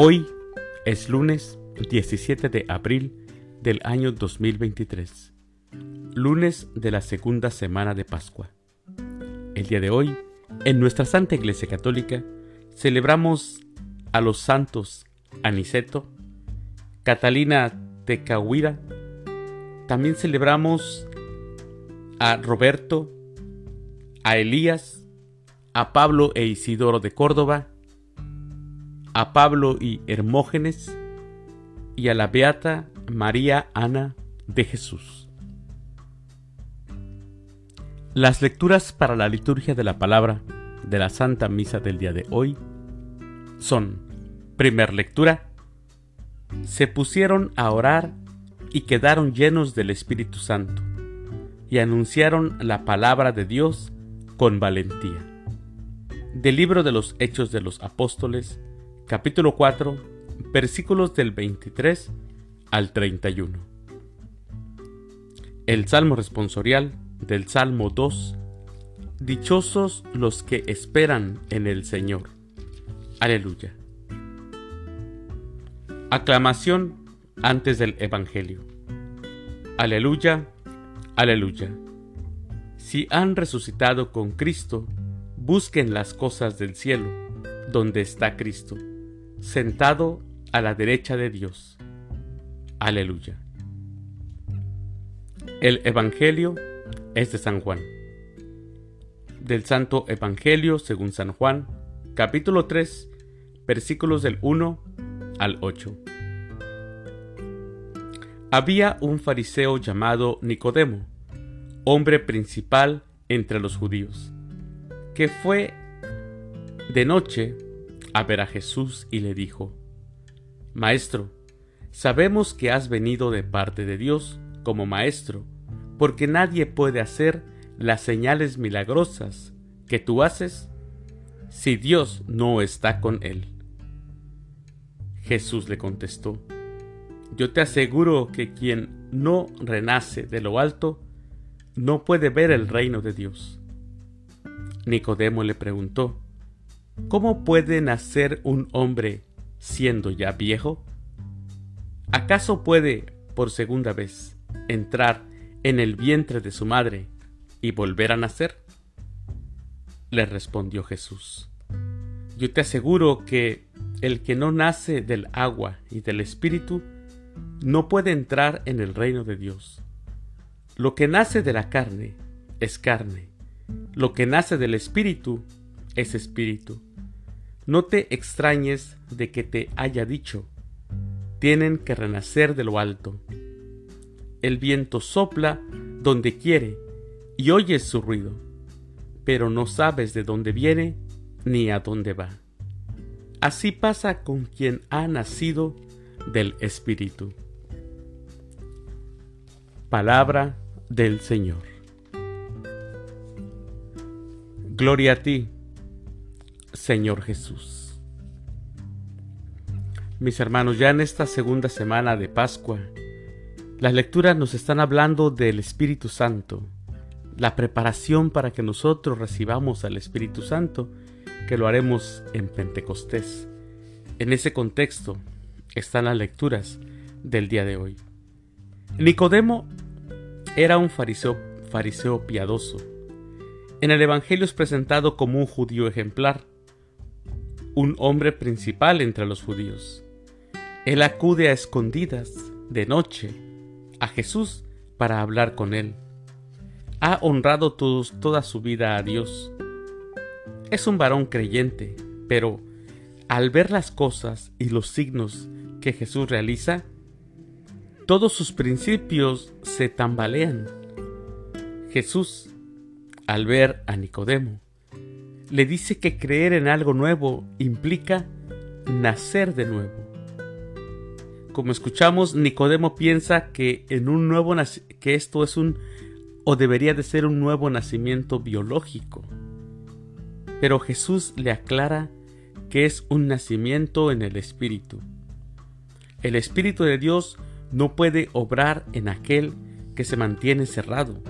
Hoy es lunes 17 de abril del año 2023, lunes de la segunda semana de Pascua. El día de hoy, en nuestra Santa Iglesia Católica, celebramos a los santos Aniceto, Catalina Tecahuira, también celebramos a Roberto, a Elías, a Pablo e Isidoro de Córdoba, a Pablo y Hermógenes y a la Beata María Ana de Jesús. Las lecturas para la liturgia de la palabra de la Santa Misa del día de hoy son, primer lectura, se pusieron a orar y quedaron llenos del Espíritu Santo y anunciaron la palabra de Dios con valentía. Del libro de los Hechos de los Apóstoles, capítulo 4, versículos del 23 al 31. El Salmo responsorial del Salmo 2. Dichosos los que esperan en el Señor. Aleluya. Aclamación antes del Evangelio. Aleluya, aleluya. Si han resucitado con Cristo, busquen las cosas del cielo, donde está Cristo sentado a la derecha de Dios. Aleluya. El Evangelio es de San Juan. Del Santo Evangelio según San Juan, capítulo 3, versículos del 1 al 8. Había un fariseo llamado Nicodemo, hombre principal entre los judíos, que fue de noche a ver a Jesús y le dijo, Maestro, sabemos que has venido de parte de Dios como maestro, porque nadie puede hacer las señales milagrosas que tú haces si Dios no está con él. Jesús le contestó, Yo te aseguro que quien no renace de lo alto, no puede ver el reino de Dios. Nicodemo le preguntó, ¿Cómo puede nacer un hombre siendo ya viejo? ¿Acaso puede, por segunda vez, entrar en el vientre de su madre y volver a nacer? Le respondió Jesús. Yo te aseguro que el que no nace del agua y del espíritu no puede entrar en el reino de Dios. Lo que nace de la carne es carne, lo que nace del espíritu es espíritu. No te extrañes de que te haya dicho, tienen que renacer de lo alto. El viento sopla donde quiere y oyes su ruido, pero no sabes de dónde viene ni a dónde va. Así pasa con quien ha nacido del Espíritu. Palabra del Señor. Gloria a ti, Señor Jesús. Mis hermanos, ya en esta segunda semana de Pascua, las lecturas nos están hablando del Espíritu Santo, la preparación para que nosotros recibamos al Espíritu Santo, que lo haremos en Pentecostés. En ese contexto están las lecturas del día de hoy. Nicodemo era un fariseo, fariseo piadoso. En el Evangelio es presentado como un judío ejemplar un hombre principal entre los judíos. Él acude a escondidas, de noche, a Jesús para hablar con él. Ha honrado toda su vida a Dios. Es un varón creyente, pero al ver las cosas y los signos que Jesús realiza, todos sus principios se tambalean. Jesús, al ver a Nicodemo, le dice que creer en algo nuevo implica nacer de nuevo. Como escuchamos, Nicodemo piensa que en un nuevo que esto es un o debería de ser un nuevo nacimiento biológico. Pero Jesús le aclara que es un nacimiento en el espíritu. El espíritu de Dios no puede obrar en aquel que se mantiene cerrado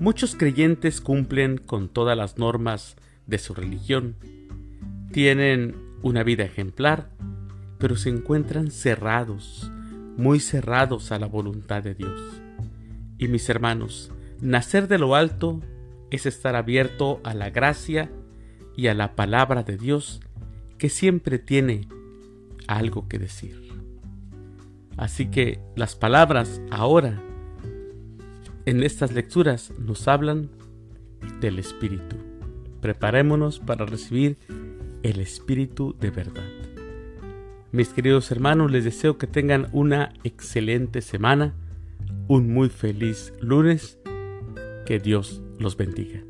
Muchos creyentes cumplen con todas las normas de su religión, tienen una vida ejemplar, pero se encuentran cerrados, muy cerrados a la voluntad de Dios. Y mis hermanos, nacer de lo alto es estar abierto a la gracia y a la palabra de Dios que siempre tiene algo que decir. Así que las palabras ahora en estas lecturas nos hablan del Espíritu. Preparémonos para recibir el Espíritu de verdad. Mis queridos hermanos, les deseo que tengan una excelente semana, un muy feliz lunes, que Dios los bendiga.